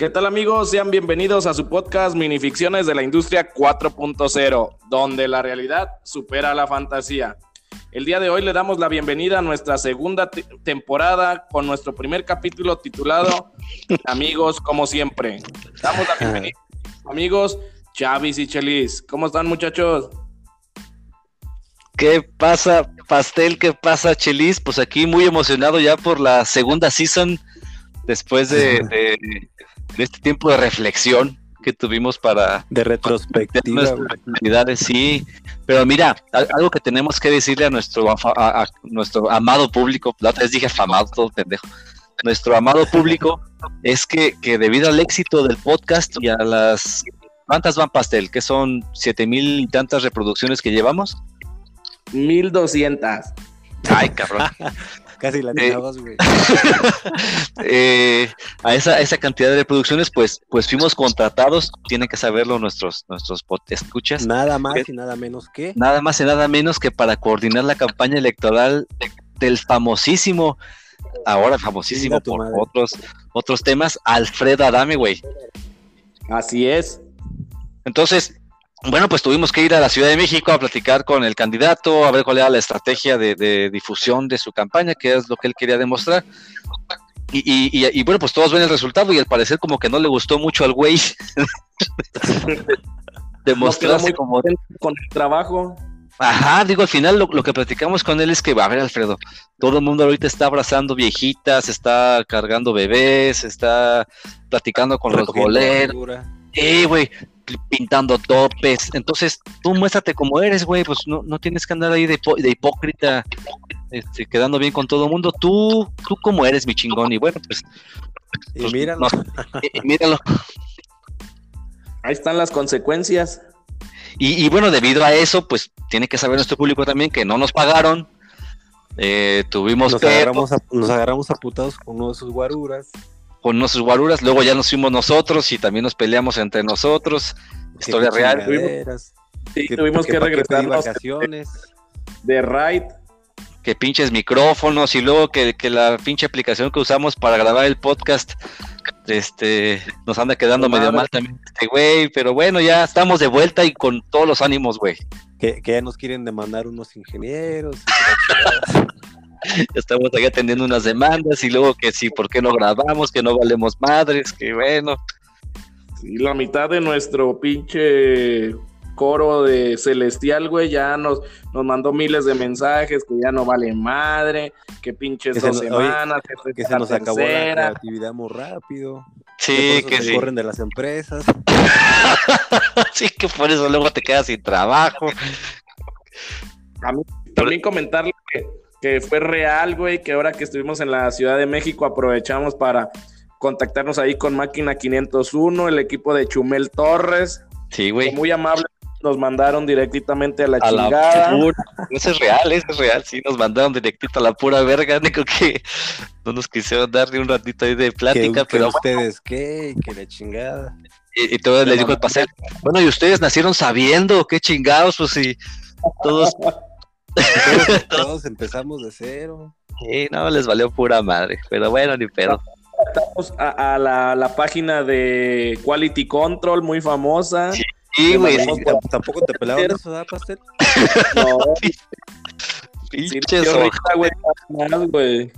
¿Qué tal amigos? Sean bienvenidos a su podcast Minificciones de la Industria 4.0, donde la realidad supera la fantasía. El día de hoy le damos la bienvenida a nuestra segunda temporada con nuestro primer capítulo titulado Amigos como siempre. Damos la bienvenida amigos Chavis y Chelis. ¿Cómo están muchachos? ¿Qué pasa, Pastel? ¿Qué pasa, Chelis? Pues aquí muy emocionado ya por la segunda season después de, este tiempo de reflexión que tuvimos para... De retrospectiva. sí. Pero mira, algo que tenemos que decirle a nuestro, a, nuestro amado público, la otra vez dije afamado, todo pendejo, nuestro amado público, es que, que debido al éxito del podcast y a las... ¿Cuántas van pastel? ¿Que son siete mil y tantas reproducciones que llevamos? Mil doscientas. Ay, cabrón. Casi la eh, güey. Eh, a esa, esa cantidad de reproducciones, pues, pues fuimos contratados, tienen que saberlo nuestros, nuestros escuchas. Nada más y nada menos que. Nada más y nada menos que para coordinar la campaña electoral del famosísimo, ahora famosísimo por otros, otros temas, Alfredo Adame, güey. Así es. Entonces, bueno, pues tuvimos que ir a la Ciudad de México a platicar con el candidato, a ver cuál era la estrategia de, difusión de su campaña, qué es lo que él quería demostrar. Y, bueno, pues todos ven el resultado y al parecer como que no le gustó mucho al güey demostrarse como con el trabajo. Ajá, digo, al final lo, que platicamos con él es que, a ver, Alfredo, todo el mundo ahorita está abrazando viejitas, está cargando bebés, está platicando con los boleros. Eh, güey, pintando topes. Entonces, tú muéstrate como eres, güey, pues no, no tienes que andar ahí de, hipócrita, este, quedando bien con todo el mundo. Tú, tú como eres, mi chingón. Y bueno, pues. y pues, míralo. míralo. Ahí están las consecuencias. Y, bueno, debido a eso, pues tiene que saber nuestro público también que no nos pagaron. Eh, tuvimos nos agarramos, a, nos agarramos a putados con uno de sus guaruras con nuestros guaruras, luego ya nos fuimos nosotros y también nos peleamos entre nosotros. Historia real. Sí, tuvimos que, regresar vacaciones. De ride. Que pinches micrófonos y luego que, la pinche aplicación que usamos para grabar el podcast este nos anda quedando medio mal también este güey, pero bueno, ya estamos de vuelta y con todos los ánimos, güey. Que, que ya nos quieren demandar unos ingenieros. estamos ahí atendiendo unas demandas y luego que sí, ¿por qué no grabamos? Que no valemos madres, que bueno. Sí, la mitad de nuestro pinche coro de Celestial, güey, ya nos, nos mandó miles de mensajes que ya no vale madre, que pinches dos semanas, que, se nos acabó la creatividad muy rápido. Sí, que, sí. corren de las empresas. sí, que por eso luego te quedas sin trabajo. A mí también comentarle que que fue real, güey, que ahora que estuvimos en la Ciudad de México aprovechamos para contactarnos ahí con Máquina 501, el equipo de Chumel Torres. Sí, güey. Muy amable, nos mandaron directamente a la chingada. eso es real, eso es real, sí, nos mandaron directito a la pura verga, único que no nos quisieron darle un ratito ahí de plática, pero... ustedes qué? Que la chingada. Y, y todo le dijo el paseo, bueno, y ustedes nacieron sabiendo, qué chingados, pues sí, todos Todos, empezamos de cero. Sí, no, les valió pura madre, pero bueno, ni pedo. Estamos a, la, página de Quality Control, muy famosa. Sí, güey. ¿Tampoco te pelaron eso, da pastel? No. Pinches güey.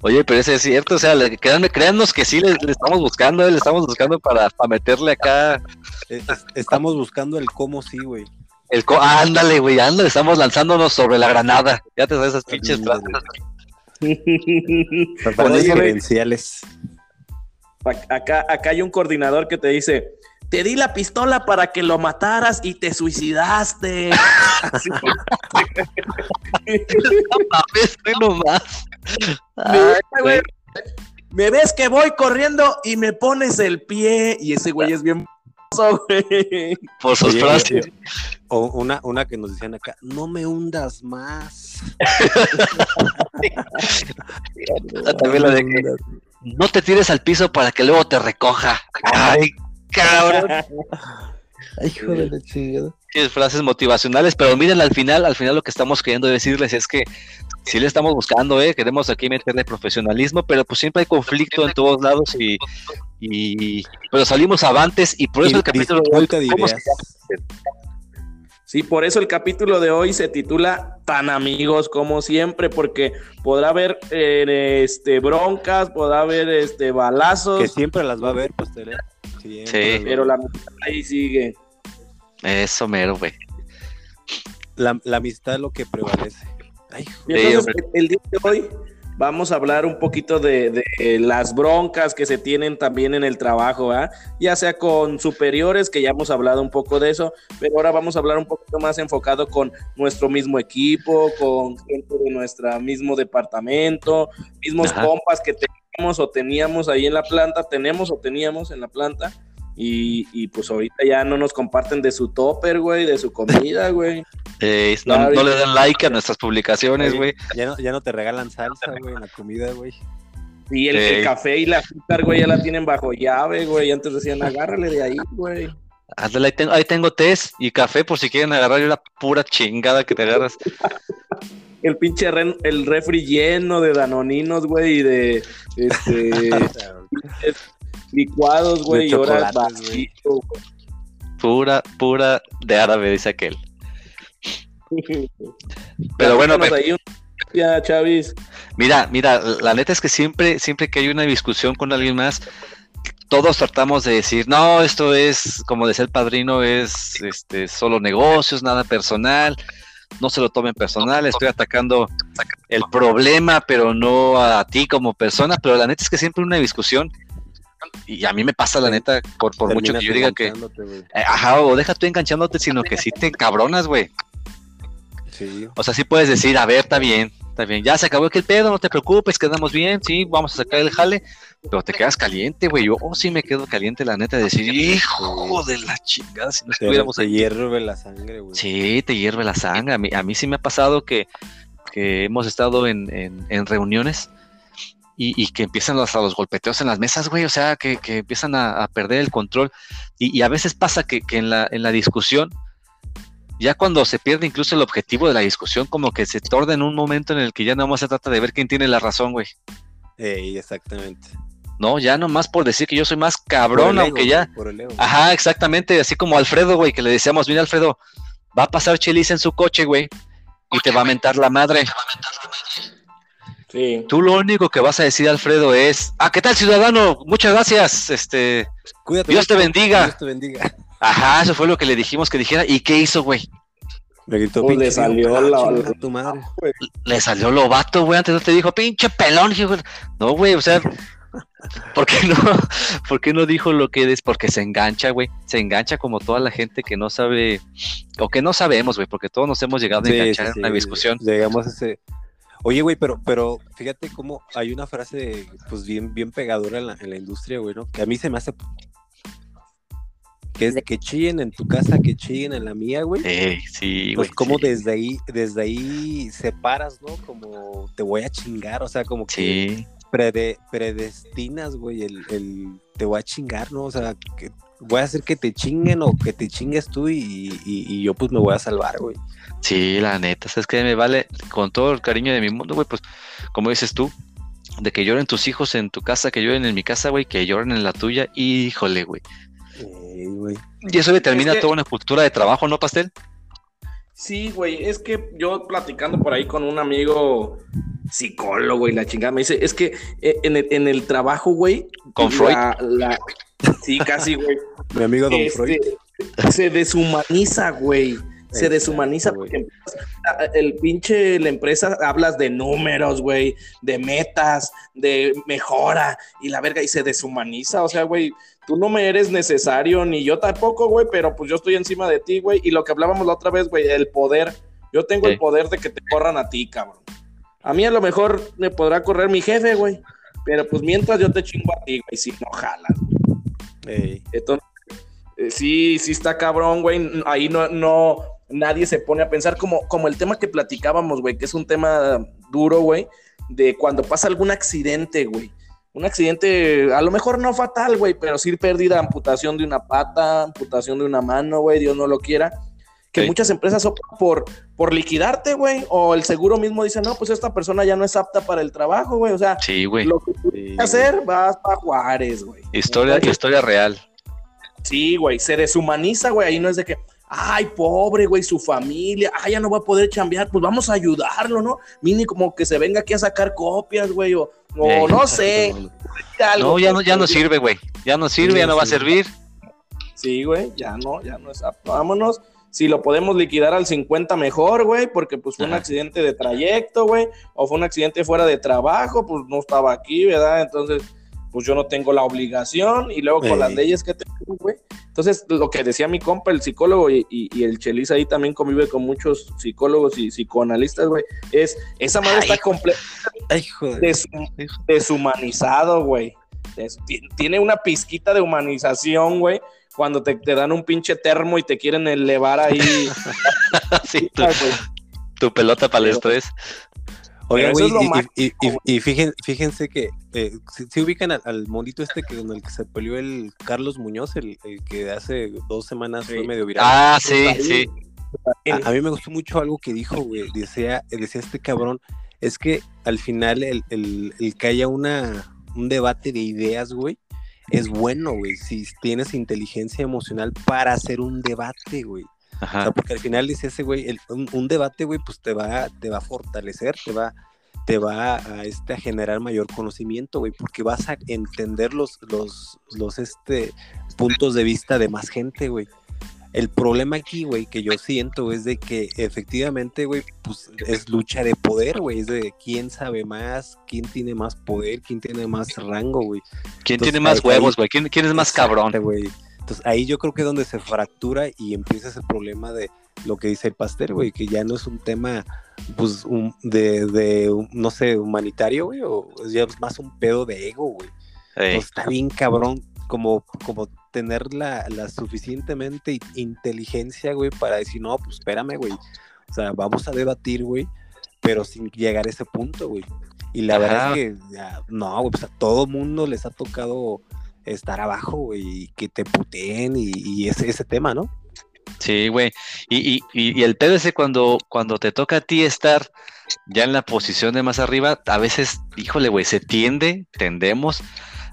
Oye, pero eso es cierto, o sea, créanme, créannos que sí le, estamos buscando, eh, le estamos buscando para, para meterle acá. Estamos buscando el cómo sí, güey. El ándale, güey, ándale, estamos lanzándonos sobre la granada. Ya te sabes esas pinches diferenciales. Acá, acá hay un coordinador que te dice, te di la pistola para que lo mataras y te suicidaste. me ves que voy corriendo y me pones el pie y ese güey es bien por sus frases. O una, una que nos decían acá, no me hundas más. También la de que no te tires al piso para que luego te recoja. Ay, cabrón. Ay, hijo de la chingada. frases motivacionales, pero miren, al final, al final lo que estamos queriendo decirles es que sí le estamos buscando, ¿eh? queremos aquí meterle profesionalismo, pero pues siempre hay conflicto en todos lados y, y pero salimos avantes y por eso el capítulo Sí, por eso el capítulo de hoy se titula Tan amigos como siempre, porque podrá haber eh, este, broncas, podrá haber este, balazos. Que siempre las va a haber, pues, Sí, pero la amistad ahí sigue. Eso mero, güey. La, amistad es lo que prevalece. entonces, el día de hoy vamos a hablar un poquito de, las broncas que se tienen también en el trabajo, ¿ah? ya sea con superiores, que ya hemos hablado un poco de eso, pero ahora vamos a hablar un poquito más enfocado con nuestro mismo equipo, con gente de nuestro mismo departamento, mismos compas que teníamos o teníamos ahí en la planta, tenemos o teníamos en la planta. Y, pues ahorita ya no nos comparten de su topper, güey, de su comida, güey. Eh, no, le dan like a nuestras publicaciones, güey. Ya no, ya no te regalan salsa, güey, en la comida, güey. Y el, café y la azúcar, güey, ya la tienen bajo llave, güey. Antes decían, agárrale de ahí, güey. ahí tengo, ahí tengo test y café por si quieren agarrar una pura chingada que te agarras. el pinche el refri lleno de danoninos, güey, y de este licuados, güey, y ahora Pura, pura de árabe, dice aquel. Pero bueno, ya, Chavis. Mira, mira, la neta es que siempre, siempre que hay una discusión con alguien más, todos tratamos de decir, no, esto es, como decía el padrino, es este, solo negocios, nada personal, no se lo tomen personal, estoy atacando el problema, pero no a ti como persona, pero la neta es que siempre una discusión y a mí me pasa la neta, por, por mucho que yo diga que. Eh, ajá, o deja tú enganchándote, sino que sí te cabronas, güey. Sí. O sea, sí puedes decir, a ver, está bien, está bien, ya se acabó aquel pedo, no te preocupes, quedamos bien, sí, vamos a sacar el jale, pero te quedas caliente, güey. Yo oh, sí me quedo caliente, la neta, de decir, hijo de la chingada, si no estuviéramos Te hierve la sangre, güey. Sí, te hierve la sangre. A mí, a mí sí me ha pasado que, que hemos estado en, en, en reuniones y, que empiezan hasta los golpeteos en las mesas, güey, o sea, que, empiezan a, perder el control. Y, a veces pasa que, en, la, en la discusión, ya cuando se pierde incluso el objetivo de la discusión, como que se torna en un momento en el que ya no más se trata de ver quién tiene la razón, güey. exactamente. No, ya nomás por decir que yo soy más cabrón, aunque ya. Ajá, exactamente, así como Alfredo, güey, que le decíamos, mira, Alfredo, va a pasar Chelis en su coche, güey, y te va a mentar la madre. Tú lo único que vas a decir, Alfredo, es, ah, ¿qué tal, ciudadano? Muchas gracias, este, Cuídate, Dios te bendiga. Dios te bendiga. Ajá, eso fue lo que le dijimos que dijera. ¿Y qué hizo, güey? Le gritó, pues le salió la, tu madre. Le salió lobato, güey. Antes no te dijo, pinche pelón. No, güey, o sea, ¿por qué no? ¿Por qué no dijo lo que es? Porque se engancha, güey. Se engancha como toda la gente que no sabe, o que no sabemos, güey, porque todos nos hemos llegado a enganchar en una discusión. Llegamos a ese, Oye, güey, pero, pero fíjate cómo hay una frase, pues bien, bien pegadora en la, en la industria, güey, ¿no? Que a mí se me hace que es de que chillen en tu casa, que chillen en la mía, güey. Eh, sí, Pues como desde ahí, desde ahí separas, ¿no? Como te voy a chingar, o sea, como que predestinas, güey, el, el, te voy a chingar, ¿no? O sea, que voy a hacer que te chinguen o que te chingues tú y, y yo pues me voy a salvar, güey. Sí, la neta, es que me vale con todo el cariño de mi mundo, güey, pues como dices tú, de que lloren tus hijos en tu casa, que lloren en mi casa, güey, que lloren en la tuya, híjole, güey. y eso determina toda una cultura de trabajo, ¿no, Pastel? Sí, güey, es que yo platicando por ahí con un amigo psicólogo y la chingada me dice, es que eh, en el, en el trabajo, güey, con Freud. Sí, casi, güey. Mi amigo Don este, Freud. Se deshumaniza, güey se deshumaniza porque el pinche, la empresa hablas de números, güey, de metas, de mejora y la verga, y se deshumaniza, o sea, güey, tú no me eres necesario, ni yo tampoco, güey, pero pues yo estoy encima de ti, güey, y lo que hablábamos la otra vez, güey, el poder, yo tengo el poder de que te corran a ti, cabrón. A mí a lo mejor me podrá correr mi jefe, güey, pero pues mientras yo te chingo a ti, güey, si no jalas. Entonces, eh, sí, sí está cabrón, güey. Ahí no, no, nadie se pone a pensar como, como el tema que platicábamos, güey, que es un tema duro, güey, de cuando pasa algún accidente, güey. un accidente, a lo mejor no fatal, güey, pero sí pérdida, amputación de una pata, amputación de una mano, güey, Dios no lo quiera. Que muchas empresas optan por, por liquidarte, güey, o el seguro mismo dice, no, pues esta persona ya no es apta para el trabajo, güey, o sea, sí, güey. lo que tienes que hacer, vas para Juárez, güey. Historia, historia real. Sí, güey, se deshumaniza, güey, ahí no es de que, ay, pobre, güey, su familia, ay, ya no va a poder chambear, pues vamos a ayudarlo, ¿no? Mini como que se venga aquí a sacar copias, güey, o, no sé. no, ya no, ya no sirve, güey, ya no sirve, ya no va a servir. Sí, güey, ya no, ya no es apto, vámonos. Si lo podemos liquidar al 50 mejor, güey, porque pues fue un accidente de trayecto, güey, o fue un accidente fuera de trabajo, pues no estaba aquí, ¿verdad? Entonces, pues yo no tengo la obligación y luego con las leyes que tengo, güey. Entonces, lo que decía mi compa, el psicólogo y, el Chelis ahí también convive con muchos psicólogos y psicoanalistas, güey, es, esa madre está completamente deshumanizado, güey. tiene una pizquita de humanización, güey, cuando te, dan un pinche termo y te quieren elevar ahí. sí, tu, pelota para el estrés. Oigan, y, fíjense, que eh, si, ubican al, monito este que con el que se peleó el Carlos Muñoz, el, que hace dos semanas fue medio viral. Ah, sí, sí. A, mí me gustó mucho algo que dijo, güey. Decía, decía este cabrón, es que al final el, que haya una, un debate de ideas, güey, es bueno, güey. Si tienes inteligencia emocional para hacer un debate, güey. Ajá. porque al final dice ese güey, un, debate, güey, pues te va, te va a fortalecer, te va, te va a, este, a generar mayor conocimiento, güey, porque vas a entender los, los, los este, puntos de vista de más gente, güey. El problema aquí, güey, que yo siento es de que efectivamente, güey, pues es lucha de poder, güey, es de quién sabe más, quién tiene más poder, quién tiene más rango, güey. ¿Quién tiene más huevos, güey? ¿Quién, ¿Quién, es más cabrón? güey. Entonces ahí yo creo que es donde se fractura y empieza ese problema de lo que dice el pastel, güey, que ya no es un tema, pues, de, de no sé, humanitario, güey, o ya es más un pedo de ego, güey. está bien cabrón como, como tener la, suficientemente inteligencia, güey, para decir, no, pues espérame, güey. O sea, vamos a debatir, güey, pero sin llegar a ese punto, güey. Y la verdad es que, no, güey, pues a todo mundo les ha tocado estar abajo, y que te puteen y, ese, ese tema, ¿no? Sí, güey. Y, y, el pedo ese cuando, cuando te toca a ti estar ya en la posición de más arriba, a veces, híjole, güey, se tiende, tendemos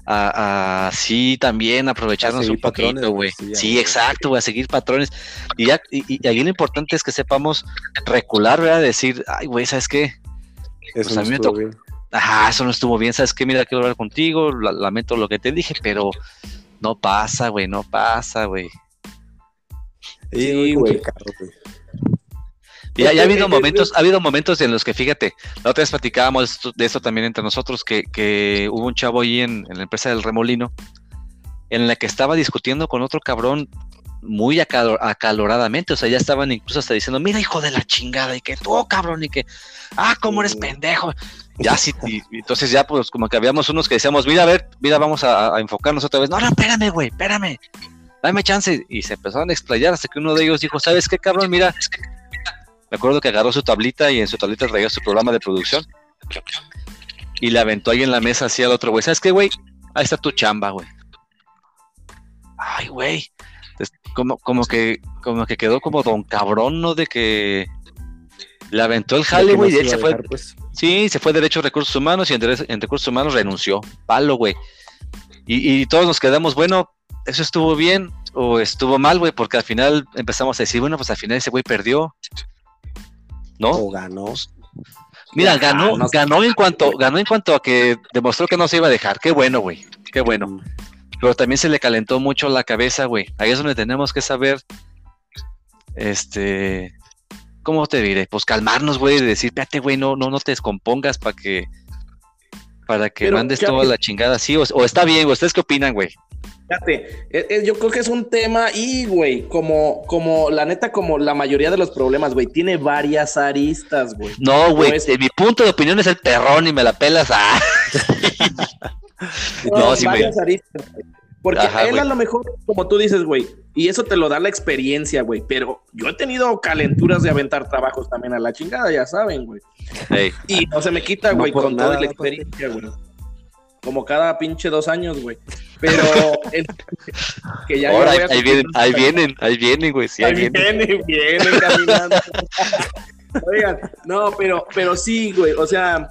a, sí también aprovecharnos un poquito, güey. Sí, exacto, güey, a seguir patrones. Y, ya, y, y, ahí lo importante es que sepamos recular, ¿verdad? Decir, ay, güey, ¿sabes qué? Eso pues no estuvo bien. Ajá, eso no estuvo bien, ¿sabes qué? Mira, quiero hablar contigo, lamento lo que te dije, pero no pasa, güey, no pasa, güey. Sí, güey. Ya, ya ha habido momentos, ha habido momentos en los que, fíjate, la otra vez platicábamos de eso también entre nosotros, que, que hubo un chavo ahí en, en, la empresa del remolino, en la que estaba discutiendo con otro cabrón muy acaloradamente, o sea, ya estaban incluso hasta diciendo, mira hijo de la chingada, y que tú, cabrón, y que, ah, cómo eres pendejo. Ya sí, y, entonces ya pues como que habíamos unos que decíamos, mira, a ver, mira, vamos a, enfocarnos otra vez. No, no, espérame, güey, espérame, dame chance. Y se empezaron a explayar hasta que uno de ellos dijo, ¿sabes qué, cabrón? Mira, me acuerdo que agarró su tablita y en su tablita traía su programa de producción. Y le aventó ahí en la mesa así al otro güey. ¿Sabes qué, güey? Ahí está tu chamba, güey. Ay, güey. Como, como que, como que quedó como don cabrón, ¿no? De que le aventó el jale, güey, y él se fue. Pues. Sí, se fue derecho a recursos humanos y en, en recursos humanos renunció. Palo, güey. Y, y, todos nos quedamos, bueno, eso estuvo bien o estuvo mal, güey, porque al final empezamos a decir, bueno, pues al final ese güey perdió. ¿No? O ganó. Mira, ganó, ganó en cuanto, ganó en cuanto a que demostró que no se iba a dejar. Qué bueno, güey. Qué bueno. Mm. Pero también se le calentó mucho la cabeza, güey. Ahí es donde tenemos que saber, este, ¿cómo te diré? Pues calmarnos, güey, de decir, espérate, güey, no, no, no te descompongas para que, para que mandes toda la chingada así. O, o, está bien, güey. ¿Ustedes qué opinan, güey? Fíjate, e, e, yo creo que es un tema y, güey, como, como, la neta, como la mayoría de los problemas, güey, tiene varias aristas, güey. No, güey, mi punto de opinión es el perrón y me la pelas. Ah. no, sí, varias aristas, Porque él a lo mejor, como tú dices, güey, y eso te lo da la experiencia, güey, pero yo he tenido calenturas de aventar trabajos también a la chingada, ya saben, güey. Y no se me quita, güey, con toda la experiencia, güey. como cada pinche dos años, güey. Pero que ya Ahora, ahí, vienen, ahí vienen, ahí vienen, güey. ahí, vienen, vienen caminando. Oigan, no, pero, pero sí, güey, o sea,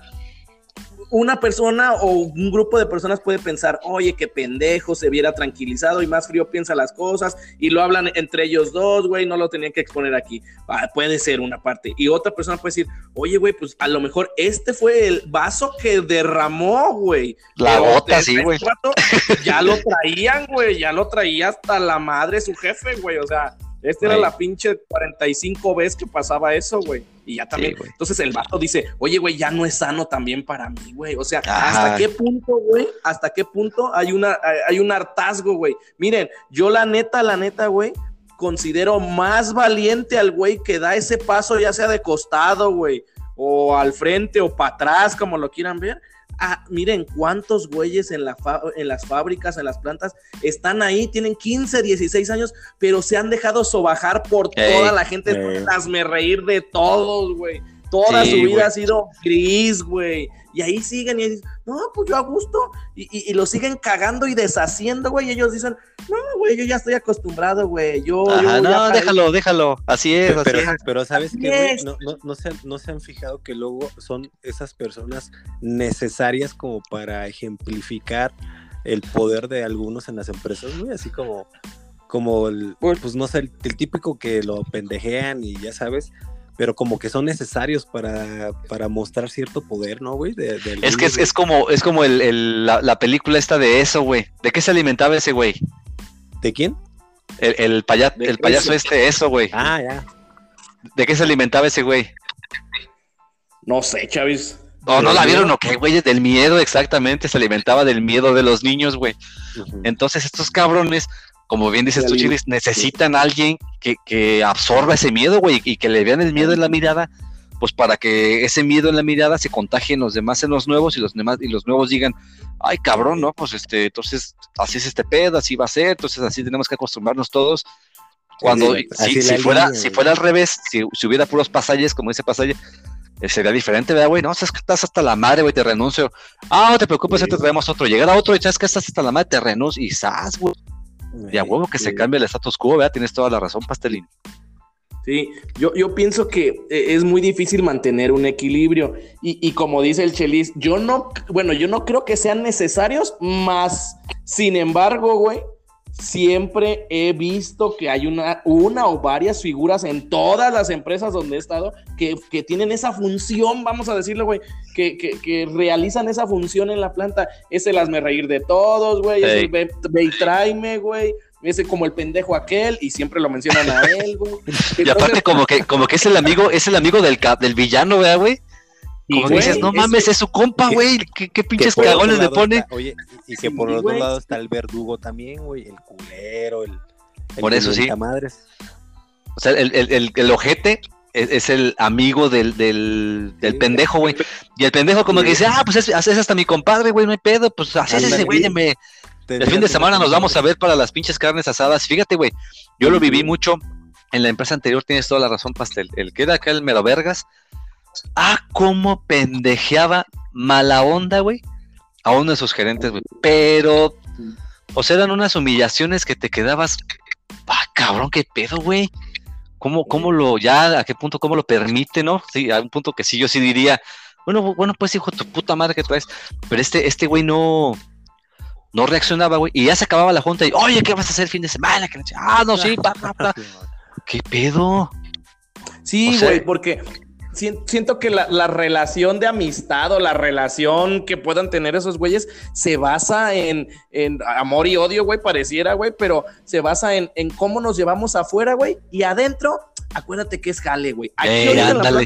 una persona o un grupo de personas puede pensar, oye, qué pendejo, se viera tranquilizado y más frío piensa las cosas y lo hablan entre ellos dos, güey, no lo tenían que exponer aquí. Ah, puede ser una parte. Y otra persona puede decir, oye, güey, pues a lo mejor este fue el vaso que derramó, güey. La gota, sí, güey. Ya lo traían, güey, ya lo traía hasta la madre su jefe, güey, o sea, este era la pinche 45 veces que pasaba eso, güey. Y ya también. Entonces el vato dice, oye, güey, ya no es sano también para mí, güey. O sea, ¿hasta qué punto, güey? ¿Hasta qué punto hay, una, hay un hartazgo, güey? Miren, yo la neta, la neta, güey, considero más valiente al güey que da ese paso, ya sea de costado, güey, o al frente o para atrás, como lo quieran ver, Ah, miren cuántos güeyes en, la en las fábricas, en las plantas, están ahí, tienen 15, 16 años, pero se han dejado sobajar por toda la gente. Hazme reír de todos, güey. Toda su vida ha sido gris, güey. Y ahí siguen y dicen, no, pues yo a gusto. Y, lo siguen cagando y deshaciendo, güey. Y ellos dicen, no, güey, yo ya estoy acostumbrado, güey. Yo, no, déjalo, déjalo. Así es. Pero, así pero ¿sabes qué, güey? No, no, se, no se han fijado que luego son esas personas necesarias como para ejemplificar el poder de algunos en las empresas, güey. Así como, como el, pues no sé, el típico que lo pendejean y ya sabes pero como que son necesarios para, para mostrar cierto poder, ¿no, güey? es que es, como, es como el, la, película esta de eso, güey. ¿De qué se alimentaba ese güey? ¿De quién? El, el, el payaso este, eso, güey. Ah, ya. ¿De qué se alimentaba ese güey? No sé, Chavis. No, no la vieron o qué, güey, del miedo, exactamente, se alimentaba del miedo de los niños, güey. Entonces estos cabrones como bien dices tú, Chilis, necesitan a alguien que, absorba ese miedo, güey, y que le vean el miedo en la mirada, pues para que ese miedo en la mirada se contagie en los demás, en los nuevos, y los demás, y los nuevos digan, ay cabrón, ¿no? Pues este, entonces, así es este pedo, así va a ser, entonces así tenemos que acostumbrarnos todos. Cuando, si, fuera, si fuera al revés, si, hubiera puros pasajes, como ese pasaje, eh, sería diferente, ¿verdad, güey? No, sabes que estás hasta la madre, güey, te renuncio. Ah, no te preocupes, te traemos otro. Llegar a otro y sabes que estás hasta la madre, te renuncio y sas, güey. Y a huevo que se cambie el status quo, ¿verdad? Tienes toda la razón, Pastelín. Sí, yo, yo pienso que eh, es muy difícil mantener un equilibrio. Y, como dice el Chelis, yo no, bueno, yo no creo que sean necesarios, más, sin embargo, güey, siempre he visto que hay una, una o varias figuras en todas las empresas donde he estado que, tienen esa función, vamos a decirlo, güey, que, realizan esa función en la planta. Ese el hazme reír de todos, güey, ese ve, y tráeme, güey. Ese como el pendejo aquel, y siempre lo mencionan a él, güey. y aparte, como que, como que es el amigo, es el amigo del, del villano, güey. Como dices, no mames, es su compa, güey. ¿Qué, pinches cagones le pone? oye, y que por los dos lados está el verdugo también, güey. El culero, el. por eso sí. Madres. O sea, el, el, el, ojete es, el amigo del, del, del pendejo, güey. Y el pendejo, como que dice, ah, pues es, es hasta mi compadre, güey, no hay pedo. Pues así es ese güey, me. El fin de semana nos vamos a ver para las pinches carnes asadas. Fíjate, güey, yo lo viví mucho en la empresa anterior, tienes toda la razón, Pastel. El que era acá el mero vergas, Ah, cómo pendejeaba mala onda, güey, a uno de sus gerentes, güey. Pero, o sea, eran unas humillaciones que te quedabas, ah, cabrón, qué pedo, güey. ¿Cómo, ¿Cómo lo, ya, a qué punto, cómo lo permite, no? Sí, a un punto que sí, yo sí diría, bueno, bueno, pues hijo de tu puta madre que traes. Pero este, este güey no, no reaccionaba, güey. Y ya se acababa la junta y, oye, ¿qué vas a hacer el fin de semana? Ah, no, sí, pa, pa, pa. ¿Qué pedo? Sí, güey, porque siento que la, relación de amistad o la relación que puedan tener esos güeyes se basa en, amor y odio, güey, pareciera, güey, pero se basa en, en cómo nos llevamos afuera, güey, y adentro acuérdate que es jale, güey. Aquí eh, ándale.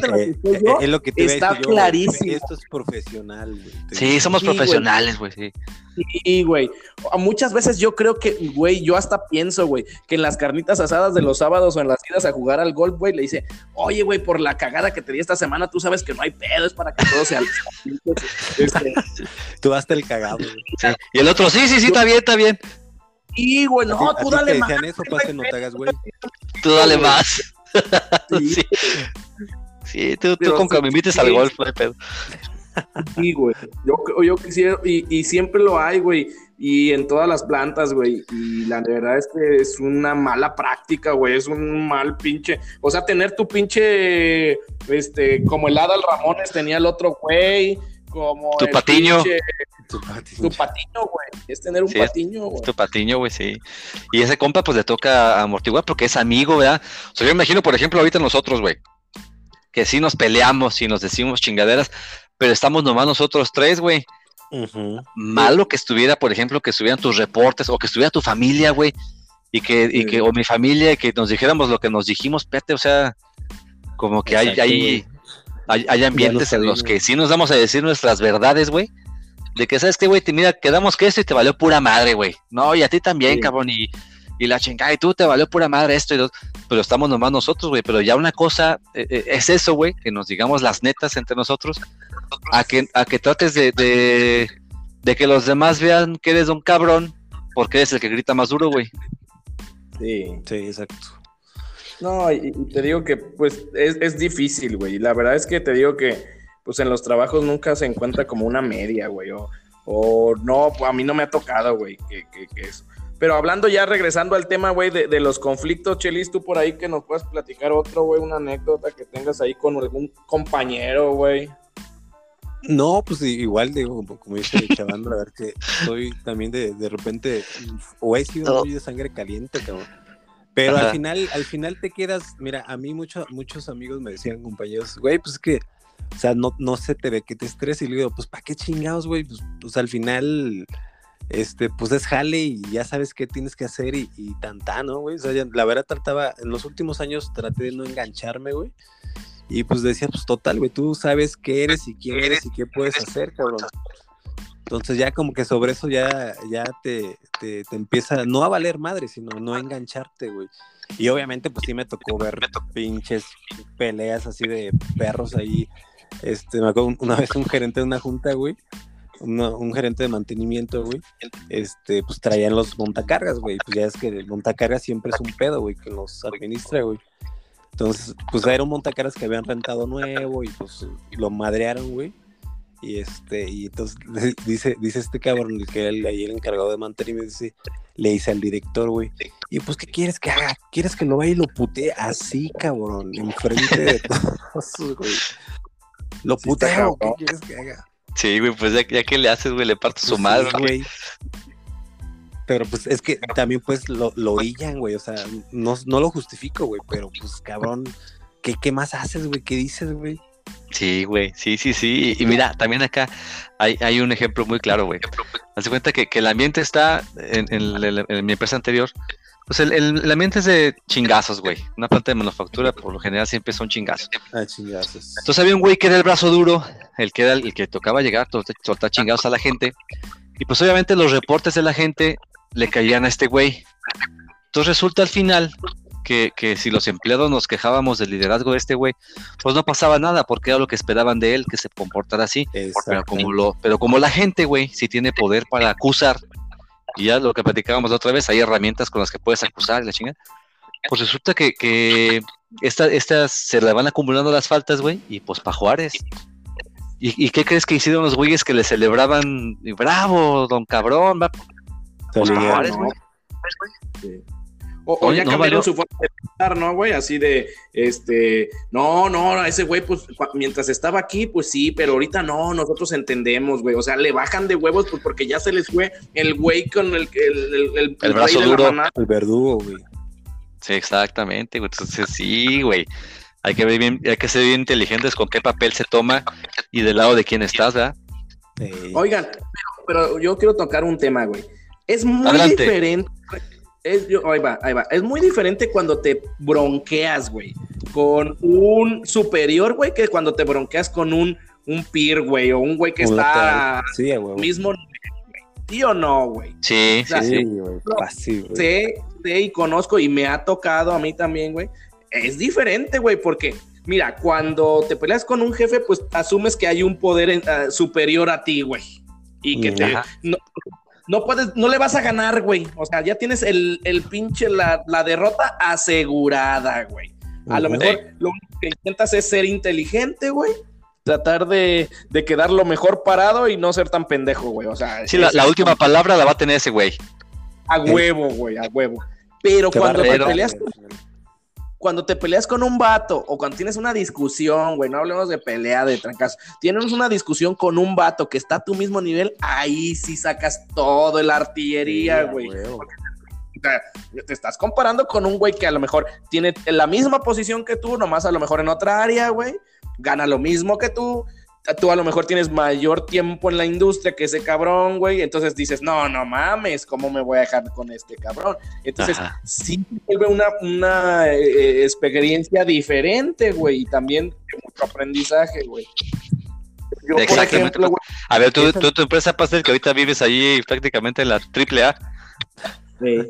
es lo que te está clarísimo. Esto es profesional, güey. Sí, somos profesionales, güey, sí. Sí, güey. Muchas veces yo creo que, güey, yo hasta pienso, güey, que en las carnitas asadas de los sábados o en las idas a jugar al golf, güey, le dice, oye, güey, por la cagada que te di esta semana, tú sabes que no hay pedo, es para que todo sea. este... Tú hasta el cagado, güey. Y el otro, sí, sí, sí, está bien, está bien. Sí, güey, no, tú dale más. Eso, no te hagas, güey. Tú dale más. Sí, sí. tú, tú con que me invites al golf, no hay pedo. Sí, güey. Yo, yo quisiera, y, y siempre lo hay, güey. Y en todas las plantas, güey. Y la verdad es que es una mala práctica, güey. Es un mal pinche. O sea, tener tu pinche. Este, como el Adal Ramones tenía el otro güey. Como. Tu patiño. tu patiño. güey. Es tener un patiño, güey. Tu patiño, güey, sí. Y ese compa, pues le toca amortiguar porque es amigo, ¿verdad? O sea, yo imagino, por ejemplo, ahorita nosotros, güey. Que sí nos peleamos y nos decimos chingaderas, pero estamos nomás nosotros tres, güey. Malo que estuviera, por ejemplo, que estuvieran tus reportes o que estuviera tu familia, güey. Y que, y que, o mi familia, y que nos dijéramos lo que nos dijimos, espérate, o sea, como que hay, hay, hay, ambientes en los que sí nos vamos a decir nuestras verdades, güey. De que, ¿sabes qué, güey? Mira, quedamos que esto y te valió pura madre, güey. No, y a ti también, cabrón. Y, y la chingada, y tú te valió pura madre esto y dos, pero estamos nomás nosotros, güey, pero ya una cosa eh, eh, es eso, güey, que nos digamos las netas entre nosotros, a que, a que trates de, de, que los demás vean que eres un cabrón, porque eres el que grita más duro, güey. Sí, sí, exacto. No, y, te digo que pues es, es difícil, güey, la verdad es que te digo que pues en los trabajos nunca se encuentra como una media, güey, o, o no, a mí no me ha tocado, güey, que, que, que eso pero hablando ya, regresando al tema, güey, de, los conflictos, Chelis, tú por ahí que nos puedes platicar otro, güey, una anécdota que tengas ahí con algún compañero, güey. No, pues igual, digo, como dice Chavando, a ver que soy también de, de repente, o he sido muy de sangre caliente, cabrón. Pero al final, al final te quedas, mira, a mí muchos muchos amigos me decían, compañeros, güey, pues es que, o sea, no, no se te ve que te estreses. Y le digo, pues, ¿para qué chingados, güey? Pues, pues al final, este, pues es jale y ya sabes qué tienes que hacer y, y tanta, ¿no, güey? O sea, la verdad trataba, en los últimos años traté de no engancharme, güey. Y pues decía, pues total, güey, tú sabes qué eres y quién eres y qué puedes hacer, cabrón. Entonces ya como que sobre eso ya, ya te, te, te empieza, no a valer madre, sino no a engancharte, güey. Y obviamente pues sí me tocó ver pinches peleas así de perros ahí. Este, me acuerdo una vez un gerente de una junta, güey, un gerente de mantenimiento, güey, este, pues traían los montacargas, güey. Pues ya es que el montacargas siempre es un pedo, güey, que los administra, güey. Entonces, pues era un montacargas que habían rentado nuevo y pues lo madrearon, güey. Y este, y entonces dice, dice este cabrón, el que era ahí el encargado de mantenimiento, dice, le dice al director, güey, y pues, ¿qué quieres que haga? ¿Quieres que lo vaya y lo putee así, cabrón? Enfrente de todos, güey. ¿Lo puteo? ¿Qué quieres que haga? Sí, güey, pues ya, que le haces, güey, le parto su pues madre. güey. Pero pues es que también pues lo, lo orillan, güey, o sea, no, no lo justifico, güey, pero pues cabrón, ¿qué, qué más haces, güey? ¿Qué dices, güey? Sí, güey, sí, sí, sí. Y mira, también acá hay, hay un ejemplo muy claro, güey. Haz cuenta que, que, el ambiente está en, en, mi empresa anterior, pues el, el, ambiente es de chingazos, güey. Una planta de manufactura, por lo general, siempre son chingazos. Ah, chingazos. Entonces había un güey que era el brazo duro, el que era el, que tocaba llegar, soltar chingados a la gente. Y pues obviamente los reportes de la gente le caían a este güey. Entonces resulta al final que, que, si los empleados nos quejábamos del liderazgo de este güey, pues no pasaba nada, porque era lo que esperaban de él, que se comportara así. Pero como, lo, pero como la gente, güey, sí tiene poder para acusar y ya lo que platicábamos la otra vez, hay herramientas con las que puedes acusar y la chingada. Pues resulta que, que estas se le van acumulando las faltas, güey, y pues pa' Juárez. ¿Y, qué crees que hicieron los güeyes que le celebraban? Bravo, don cabrón, va. Pues pa Juárez, güey. O, ya cambiaron su forma de pensar, ¿no, güey? Así de, este, no, no, ese güey, pues, mientras estaba aquí, pues sí, pero ahorita no, nosotros entendemos, güey. O sea, le bajan de huevos, pues porque ya se les fue el güey con el, el, el, el brazo duro. El verdugo, güey. Sí, exactamente, güey. Entonces, sí, güey. Hay que, ver bien, hay que ser bien inteligentes con qué papel se toma y del lado de quién estás, ¿verdad? Oigan, pero, yo quiero tocar un tema, güey. Es muy diferente es, ahí va, ahí va. Es muy diferente cuando te bronqueas, güey, con un superior, güey, que cuando te bronqueas con un, un peer, güey, o un güey que está sí, mismo ¿Sí o no, güey? Sí, sí, sí. Sé, sé y conozco y me ha tocado a mí también, güey. Es diferente, güey, porque, mira, cuando te peleas con un jefe, pues asumes que hay un poder eh, superior a ti, güey. Y que te, no puedes, no le vas a ganar, güey. O sea, ya tienes el, el pinche, la, la, derrota asegurada, güey. A lo mejor lo único que intentas es ser inteligente, güey. tratar de, de quedar lo mejor parado y no ser tan pendejo, güey. O sea, sí, la, última palabra la va a tener ese güey. A huevo, güey, a huevo. Pero cuando te peleas cuando te peleas con un vato o cuando tienes una discusión, güey, no hablemos de pelea, de trancas, tienes una discusión con un vato que está a tu mismo nivel, ahí sí sacas todo el artillería, güey. te estás comparando con un güey que a lo mejor tiene la misma posición que tú, nomás a lo mejor en otra área, güey, gana lo mismo que tú, tú a lo mejor tienes mayor tiempo en la industria que ese cabrón, güey, entonces dices, no, no mames, ¿cómo me voy a dejar con este cabrón? Entonces, sí vuelve una, una eh, experiencia diferente, güey, y también mucho aprendizaje, güey. Exactamente. a ver, tú, tu empresa Pastel, que ahorita vives ahí prácticamente en la triple A. Sí.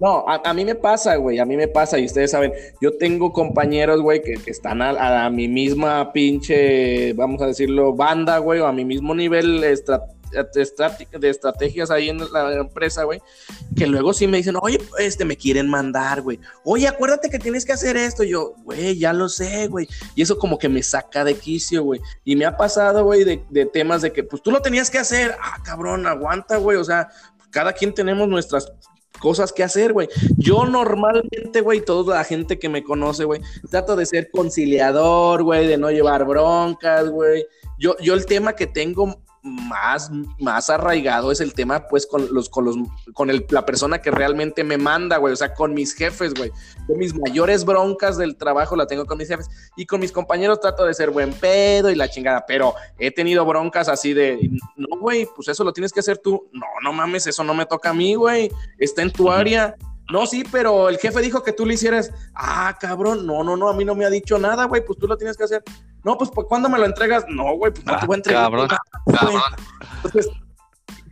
No, a, mí me pasa, güey, a mí me pasa, y ustedes saben, yo tengo compañeros, güey, que, están a, mi misma pinche, vamos a decirlo, banda, güey, o a mi mismo nivel de estrategias ahí en la empresa, güey, que luego sí me dicen, oye, este, me quieren mandar, güey, oye, acuérdate que tienes que hacer esto, yo, güey, ya lo sé, güey, y eso como que me saca de quicio, güey, y me ha pasado, güey, de, de temas de que, pues tú lo tenías que hacer, ah, cabrón, aguanta, güey, o sea, cada quien tenemos nuestras cosas que hacer, güey. Yo normalmente, güey, toda la gente que me conoce, güey, trato de ser conciliador, güey, de no llevar broncas, güey. Yo, yo el tema que tengo más, más arraigado es el tema, pues, con los, con los, con el, la persona que realmente me manda, güey, o sea, con mis jefes, güey. Con mis mayores broncas del trabajo la tengo con mis jefes y con mis compañeros trato de ser buen pedo y la chingada, pero he tenido broncas así de, no, güey, pues eso lo tienes que hacer tú. No, no mames, eso no me toca a mí, güey. Está en tu área. No, sí, pero el jefe dijo que tú lo hicieras. Ah, cabrón, no, no, no, a mí no me ha dicho nada, güey, pues tú lo tienes que hacer. No, pues ¿cuándo me lo entregas? No, güey, pues no te voy a entregar. Cabrón, cabrón. Entonces,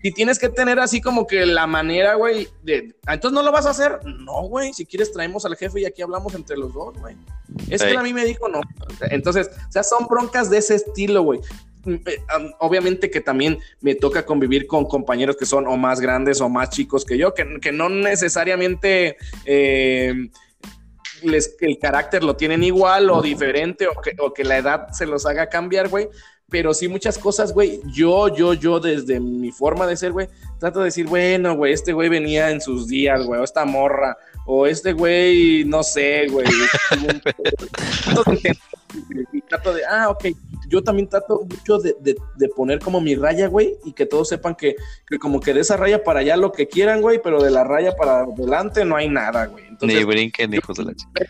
si tienes que tener así como que la manera, güey, de. Ah, entonces no lo vas a hacer. No, güey, si quieres traemos al jefe y aquí hablamos entre los dos, güey. Es que a mí me dijo no. Entonces, o sea, son broncas de ese estilo, güey. Eh, obviamente que también me toca convivir con compañeros que son o más grandes o más chicos que yo, que, que no necesariamente eh, les, el carácter lo tienen igual o diferente o que, o que la edad se los haga cambiar, güey. Pero sí muchas cosas, güey, yo, yo, yo desde mi forma de ser, güey, trato de decir, bueno, güey, este güey venía en sus días, güey, o esta morra, o este güey, no sé, güey. trato de, ah, ok, yo también trato mucho de, poner como mi raya, güey, y que todos sepan que, como que de esa raya para allá lo que quieran, güey, pero de la raya para adelante no hay nada, güey. ni brinquen, hijos de la chica.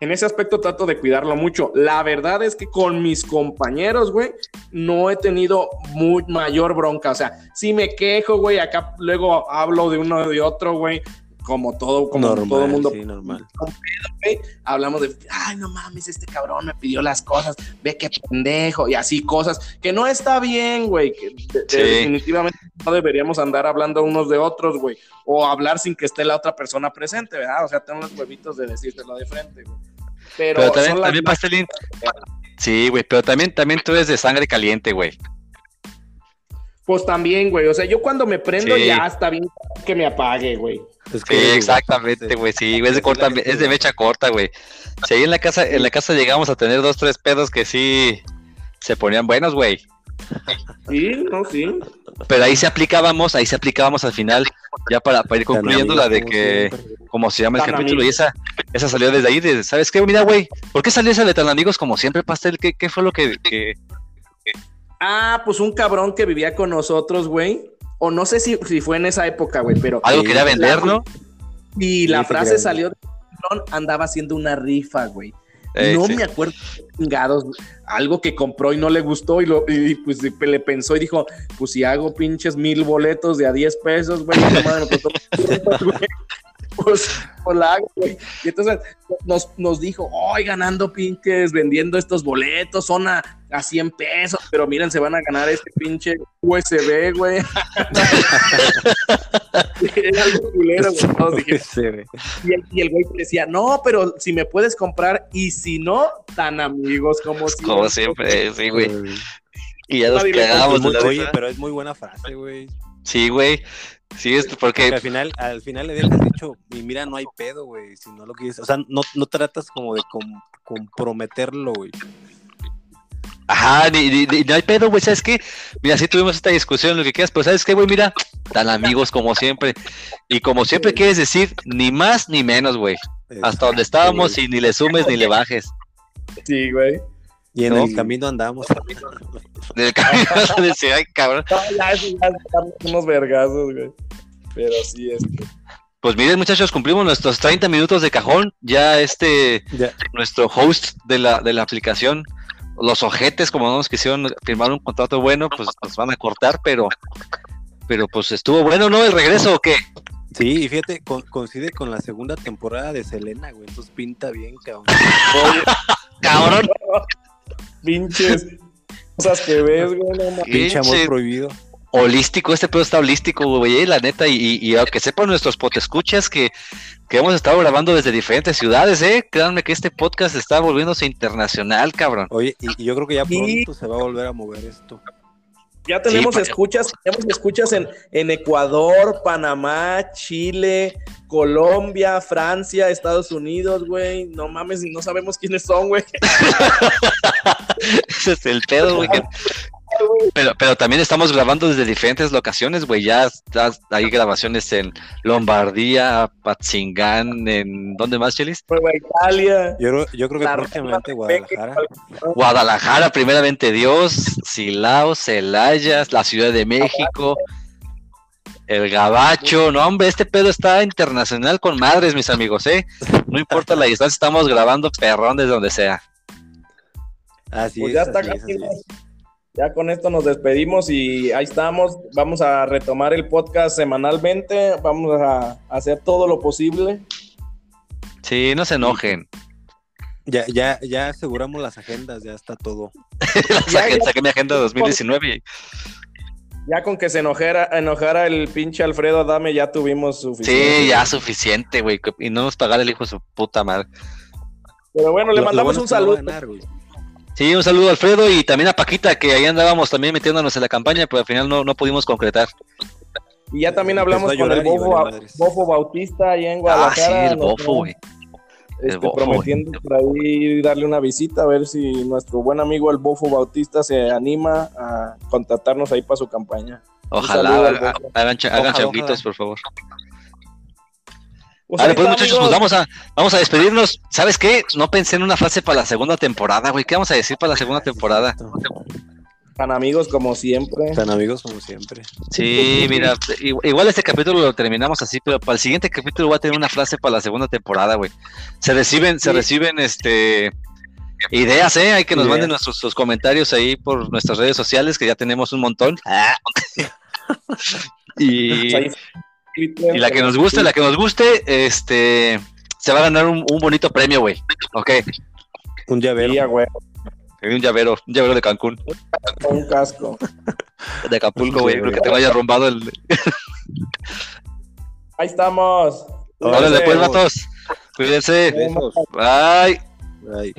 En ese aspecto trato de cuidarlo mucho. La verdad es que con mis compañeros, güey, no he tenido muy mayor bronca. O sea, si me quejo, güey, acá luego hablo de uno de otro, güey como todo, como todo mundo. Sí, normal. Hablamos de, ay, no mames, este cabrón me pidió las cosas, ve qué pendejo, y así cosas, que no está bien, güey, que definitivamente no deberíamos andar hablando unos de otros, güey, o hablar sin que esté la otra persona presente, ¿verdad? O sea, tengo los huevitos de decírtelo de frente, güey. Pero, también, también Pastelín, sí, güey, pero también, también tú eres de sangre caliente, güey. Pues también, güey. O sea, yo cuando me prendo ya está bien que me apague, güey. Sí, exactamente, güey. Sí, es de corta, es de mecha corta, güey. Si ahí en la casa, en la casa llegamos a tener dos, tres pedos que sí se ponían buenos, güey. Sí, no, sí. Pero ahí se aplicábamos, ahí se aplicábamos al final, ya para, para ir concluyendo la de que, como se llama el capítulo, y esa, esa salió desde ahí, de, ¿sabes qué? Mira, güey, ¿por qué salió esa de tan amigos como siempre, Pastel? ¿Qué, qué fue lo que, que, Ah, pues un cabrón que vivía con nosotros, güey. O no sé si, si fue en esa época, güey, pero. Algo quería vender, ¿no? Y la frase salió de andaba haciendo una rifa, güey. no me acuerdo chingados, algo que compró y no le gustó y, lo, y pues le pensó y dijo, pues si hago pinches mil boletos de a 10 pesos, güey, no madre, pues, pues la hago, güey. Y entonces nos, nos dijo, hoy ganando pinches, vendiendo estos boletos, son a, a 100 pesos, pero miren, se van a ganar este pinche USB, güey. Era algo culero, güey. Y el, y el güey decía, no, pero si me puedes comprar, y si no, tan amigos como siempre. Como siempre, sí, güey. Y ya nos cagamos. Oye, pero es muy buena frase, güey. Sí, güey. Sí, es porque... al final, al final le dejas dicho, y mira, no hay pedo, güey, si no lo quieres, o sea, no, no tratas como de comprometerlo, güey. Ajá, ni, no hay pedo, güey, ¿sabes qué? Mira, sí tuvimos esta discusión, lo que quieras, pero ¿sabes qué, güey? Mira, tan amigos como siempre. Y como siempre quieres decir, ni más ni menos, güey. Hasta donde estábamos y ni le sumes ni le bajes. Sí, güey. Y en el camino andamos. En el camino decía, ay, cabrón. ya, ya, unos vergazos, güey. Pero sí, es que... Pues miren, muchachos, cumplimos nuestros 30 minutos de cajón. Ya este, nuestro host de la, de la aplicación los ojetes, como no nos quisieron firmar un contrato bueno, pues nos van a cortar, pero, pero pues estuvo bueno, ¿no? ¿El regreso o qué? Sí, y fíjate, coincide con la segunda temporada de Selena, güey, entonces pinta bien, cabrón. cabrón. Pinches cosas que ves, güey, no Pinche amor prohibido holístico, este pedo está holístico, güey, la neta, y, y, aunque sepan nuestros potescuchas que, que hemos estado grabando desde diferentes ciudades, eh, créanme que este podcast está volviéndose internacional, cabrón. Oye, y, yo creo que ya pronto se va a volver a mover esto. Ya tenemos escuchas, tenemos escuchas en, en Ecuador, Panamá, Chile, Colombia, Francia, Estados Unidos, güey. No mames, no sabemos quiénes son, güey. Ese es el pedo, güey. Pero, pero también estamos grabando desde diferentes locaciones, güey. Ya hay grabaciones en Lombardía, Patzingán, en ¿dónde más, Chelis? Nueva Italia. Yo, yo creo que próximamente Guadalajara. Guadalajara, primeramente Dios, Silao, Celaya, la Ciudad de México. El gabacho, no hombre, este pedo está internacional con madres, mis amigos, ¿eh? No importa la distancia, estamos grabando perrón desde donde sea. Así pues es, ya está casi ya con esto nos despedimos y ahí estamos. Vamos a retomar el podcast semanalmente. Vamos a hacer todo lo posible. Sí, no se enojen. Ya, ya, ya aseguramos las agendas, ya está todo. saqué, mi agenda 2019. Ya con que se enojara, enojara el pinche Alfredo Adame, ya tuvimos suficiente. Sí, ya suficiente, güey. Y no nos pagara el hijo de su puta madre. Pero bueno, le mandamos un saludo. Sí, un saludo a Alfredo y también a Paquita, que ahí andábamos también metiéndonos en la campaña, pero al final no, no pudimos concretar. Y ya también hablamos con el Bofo, Bautista ahí en Guadalajara. Ah, sí, el Bofo, güey. Este, prometiendo por ahí darle una visita a ver si nuestro buen amigo el Bofo Bautista se anima a contratarnos ahí para su campaña. Ojalá, hagan, hagan por favor. Vale, pues muchachos, pues vamos a, vamos a despedirnos. ¿Sabes qué? No pensé en una frase para la segunda temporada, güey. ¿Qué vamos a decir para la segunda temporada? Tan amigos como siempre. Tan amigos como siempre. Sí, mira, igual este capítulo lo terminamos así, pero para el siguiente capítulo voy a tener una frase para la segunda temporada, güey. Se reciben, se reciben este ideas, eh. Hay que nos manden nuestros comentarios ahí por nuestras redes sociales, que ya tenemos un montón. Ah. y pues y la que nos guste, la que nos guste, este, se va a ganar un, bonito premio, güey. Ok. Un llavero. güey. Un llavero, un llavero de Cancún. Un casco. De Acapulco, güey, que te vaya rombado el. Ahí estamos. Hola, después, vatos. Cuídense. Bye. Bye.